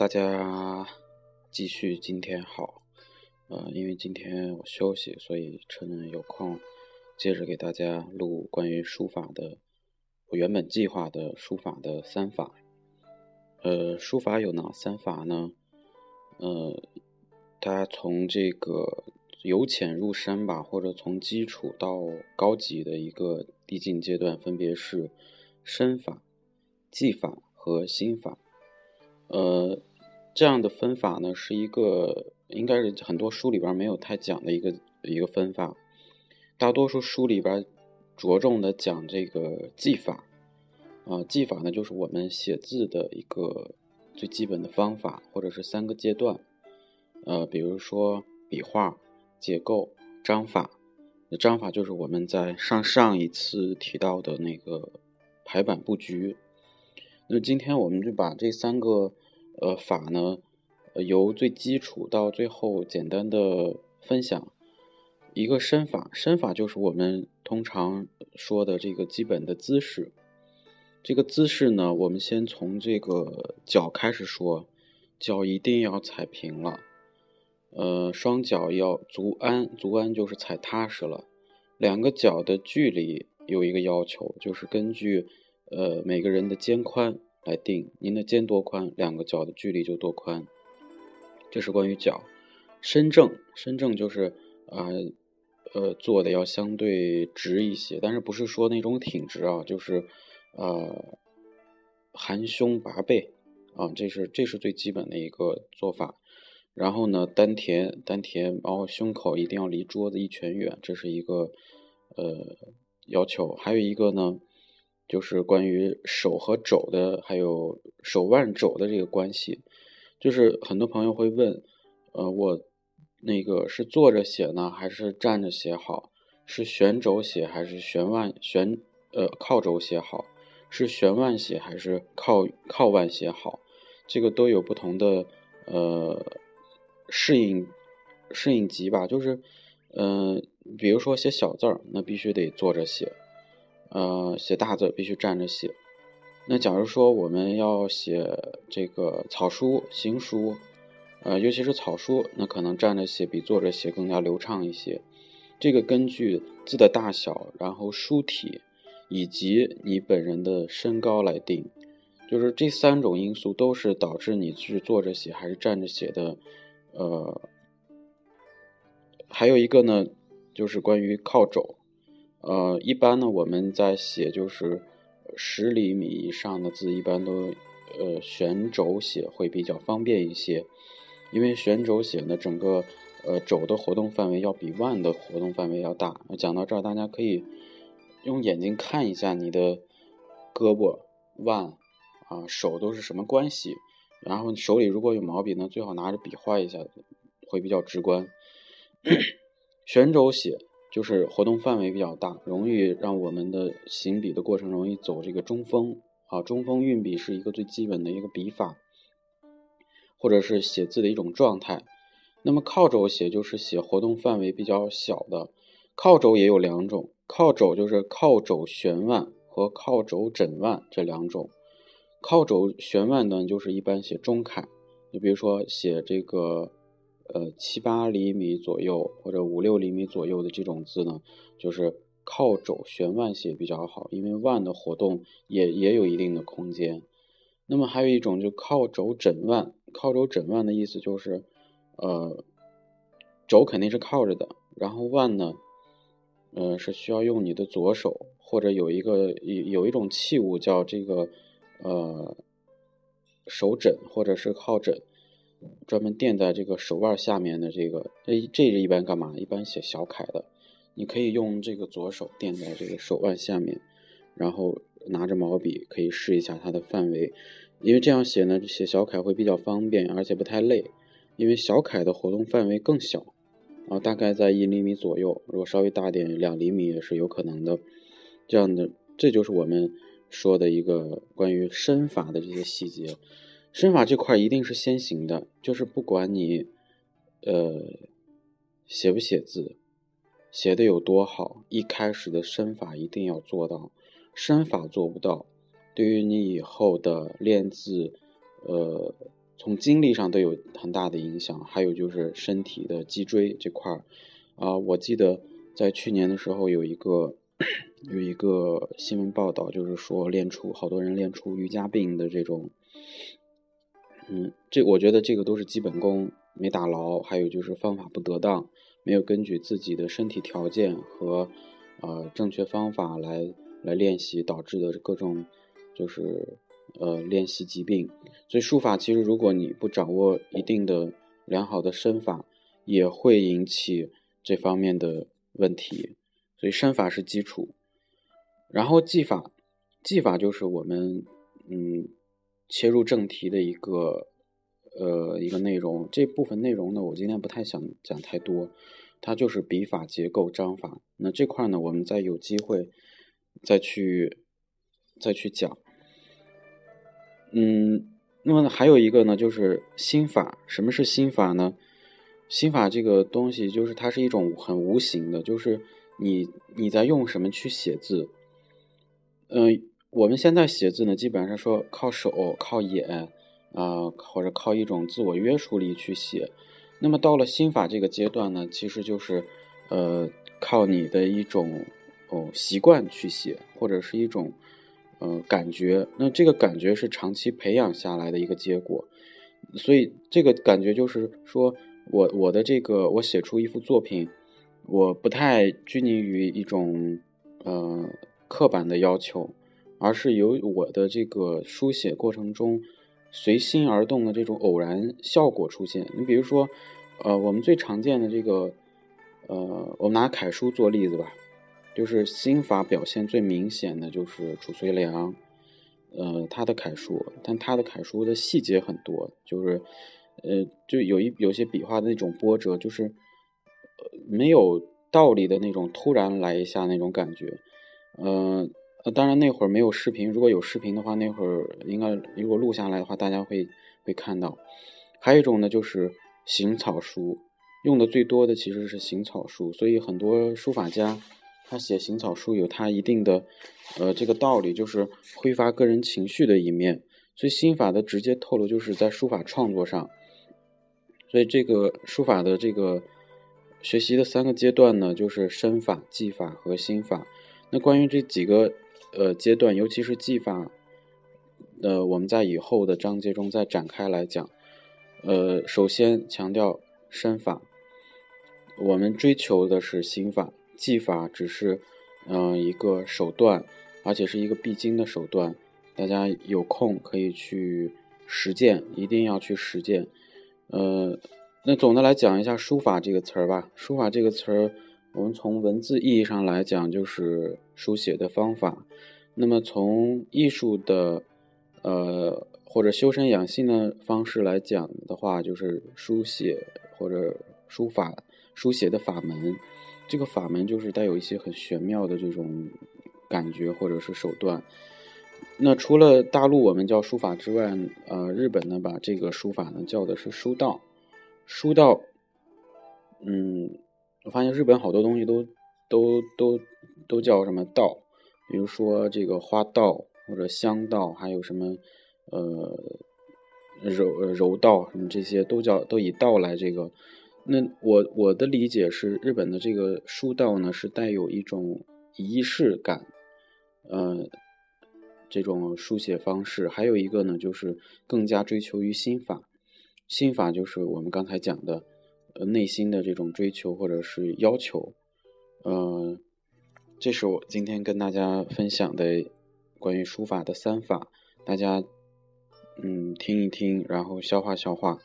大家继续今天好，呃，因为今天我休息，所以趁有空接着给大家录关于书法的。我原本计划的书法的三法，呃，书法有哪三法呢？呃，大家从这个由浅入深吧，或者从基础到高级的一个递进阶段，分别是身法、技法和心法。呃，这样的分法呢，是一个应该是很多书里边没有太讲的一个一个分法。大多数书里边着重的讲这个技法，啊，技法呢就是我们写字的一个最基本的方法，或者是三个阶段。呃，比如说笔画、结构、章法。章法就是我们在上上一次提到的那个排版布局。那今天我们就把这三个。呃，法呢，由最基础到最后简单的分享一个身法。身法就是我们通常说的这个基本的姿势。这个姿势呢，我们先从这个脚开始说，脚一定要踩平了，呃，双脚要足安，足安就是踩踏实了。两个脚的距离有一个要求，就是根据呃每个人的肩宽。来定您的肩多宽，两个脚的距离就多宽。这是关于脚。身正，身正就是啊，呃，坐的要相对直一些，但是不是说那种挺直啊，就是呃，含胸拔背啊，这是这是最基本的一个做法。然后呢，丹田，丹田，然后胸口一定要离桌子一拳远，这是一个呃要求。还有一个呢。就是关于手和肘的，还有手腕肘的这个关系，就是很多朋友会问，呃，我那个是坐着写呢，还是站着写好？是悬肘写还是悬腕悬呃靠肘写好？是悬腕写还是靠靠腕写好？这个都有不同的呃适应适应级吧，就是嗯，比如说写小字儿，那必须得坐着写。呃，写大字必须站着写。那假如说我们要写这个草书、行书，呃，尤其是草书，那可能站着写比坐着写更加流畅一些。这个根据字的大小，然后书体以及你本人的身高来定，就是这三种因素都是导致你是坐着写还是站着写的。呃，还有一个呢，就是关于靠肘。呃，一般呢，我们在写就是十厘米以上的字，一般都呃悬轴写会比较方便一些，因为悬轴写呢，整个呃肘的活动范围要比腕的活动范围要大。讲到这儿，大家可以用眼睛看一下你的胳膊、腕啊、手都是什么关系，然后手里如果有毛笔呢，最好拿着笔画一下，会比较直观。悬轴写。就是活动范围比较大，容易让我们的行笔的过程容易走这个中锋啊。中锋运笔是一个最基本的一个笔法，或者是写字的一种状态。那么靠肘写就是写活动范围比较小的。靠肘也有两种，靠肘就是靠肘悬腕和靠肘枕腕这两种。靠肘悬腕呢，就是一般写中楷，你比如说写这个。呃，七八厘米左右或者五六厘米左右的这种字呢，就是靠肘悬腕写比较好，因为腕的活动也也有一定的空间。那么还有一种就靠肘枕腕，靠肘枕腕的意思就是，呃，肘肯定是靠着的，然后腕呢，呃，是需要用你的左手或者有一个有有一种器物叫这个呃手枕或者是靠枕。专门垫在这个手腕下面的这个，这这是一般干嘛？一般写小楷的，你可以用这个左手垫在这个手腕下面，然后拿着毛笔可以试一下它的范围，因为这样写呢，写小楷会比较方便，而且不太累。因为小楷的活动范围更小，啊，大概在一厘米左右，如果稍微大点，两厘米也是有可能的。这样的，这就是我们说的一个关于身法的这些细节。身法这块一定是先行的，就是不管你，呃，写不写字，写的有多好，一开始的身法一定要做到。身法做不到，对于你以后的练字，呃，从精力上都有很大的影响。还有就是身体的脊椎这块儿，啊，我记得在去年的时候有一个有一个新闻报道，就是说练出好多人练出瑜伽病的这种，嗯，这我觉得这个都是基本功没打牢，还有就是方法不得当，没有根据自己的身体条件和呃正确方法来来练习导致的各种就是。呃，练习疾病，所以书法其实，如果你不掌握一定的良好的身法，也会引起这方面的问题。所以身法是基础，然后技法，技法就是我们嗯切入正题的一个呃一个内容。这部分内容呢，我今天不太想讲太多，它就是笔法、结构、章法。那这块呢，我们再有机会再去再去讲。嗯，那么还有一个呢，就是心法。什么是心法呢？心法这个东西，就是它是一种很无形的，就是你你在用什么去写字。嗯，我们现在写字呢，基本上说靠手、靠眼啊，或者靠一种自我约束力去写。那么到了心法这个阶段呢，其实就是呃，靠你的一种哦习惯去写，或者是一种。呃，感觉，那这个感觉是长期培养下来的一个结果，所以这个感觉就是说，我我的这个我写出一幅作品，我不太拘泥于一种呃刻板的要求，而是由我的这个书写过程中随心而动的这种偶然效果出现。你比如说，呃，我们最常见的这个，呃，我们拿楷书做例子吧。就是心法表现最明显的就是褚遂良，呃，他的楷书，但他的楷书的细节很多，就是，呃，就有一有些笔画的那种波折，就是，呃，没有道理的那种突然来一下那种感觉，呃，呃当然那会儿没有视频，如果有视频的话，那会儿应该如果录下来的话，大家会会看到。还有一种呢，就是行草书，用的最多的其实是行草书，所以很多书法家。他写行草书有他一定的，呃，这个道理，就是挥发个人情绪的一面。所以心法的直接透露就是在书法创作上。所以这个书法的这个学习的三个阶段呢，就是身法、技法和心法。那关于这几个呃阶段，尤其是技法，呃，我们在以后的章节中再展开来讲。呃，首先强调身法，我们追求的是心法。技法只是，嗯，一个手段，而且是一个必经的手段。大家有空可以去实践，一定要去实践。呃，那总的来讲一下书法这个词儿吧。书法这个词儿，我们从文字意义上来讲，就是书写的方法。那么从艺术的，呃，或者修身养性的方式来讲的话，就是书写或者书法书写的法门。这个法门就是带有一些很玄妙的这种感觉或者是手段。那除了大陆我们叫书法之外，呃，日本呢把这个书法呢叫的是书道。书道，嗯，我发现日本好多东西都都都都叫什么道，比如说这个花道或者香道，还有什么呃柔柔道什么这些都叫都以道来这个。那我我的理解是，日本的这个书道呢是带有一种仪式感，呃，这种书写方式。还有一个呢，就是更加追求于心法，心法就是我们刚才讲的，呃，内心的这种追求或者是要求。呃，这是我今天跟大家分享的关于书法的三法，大家嗯听一听，然后消化消化。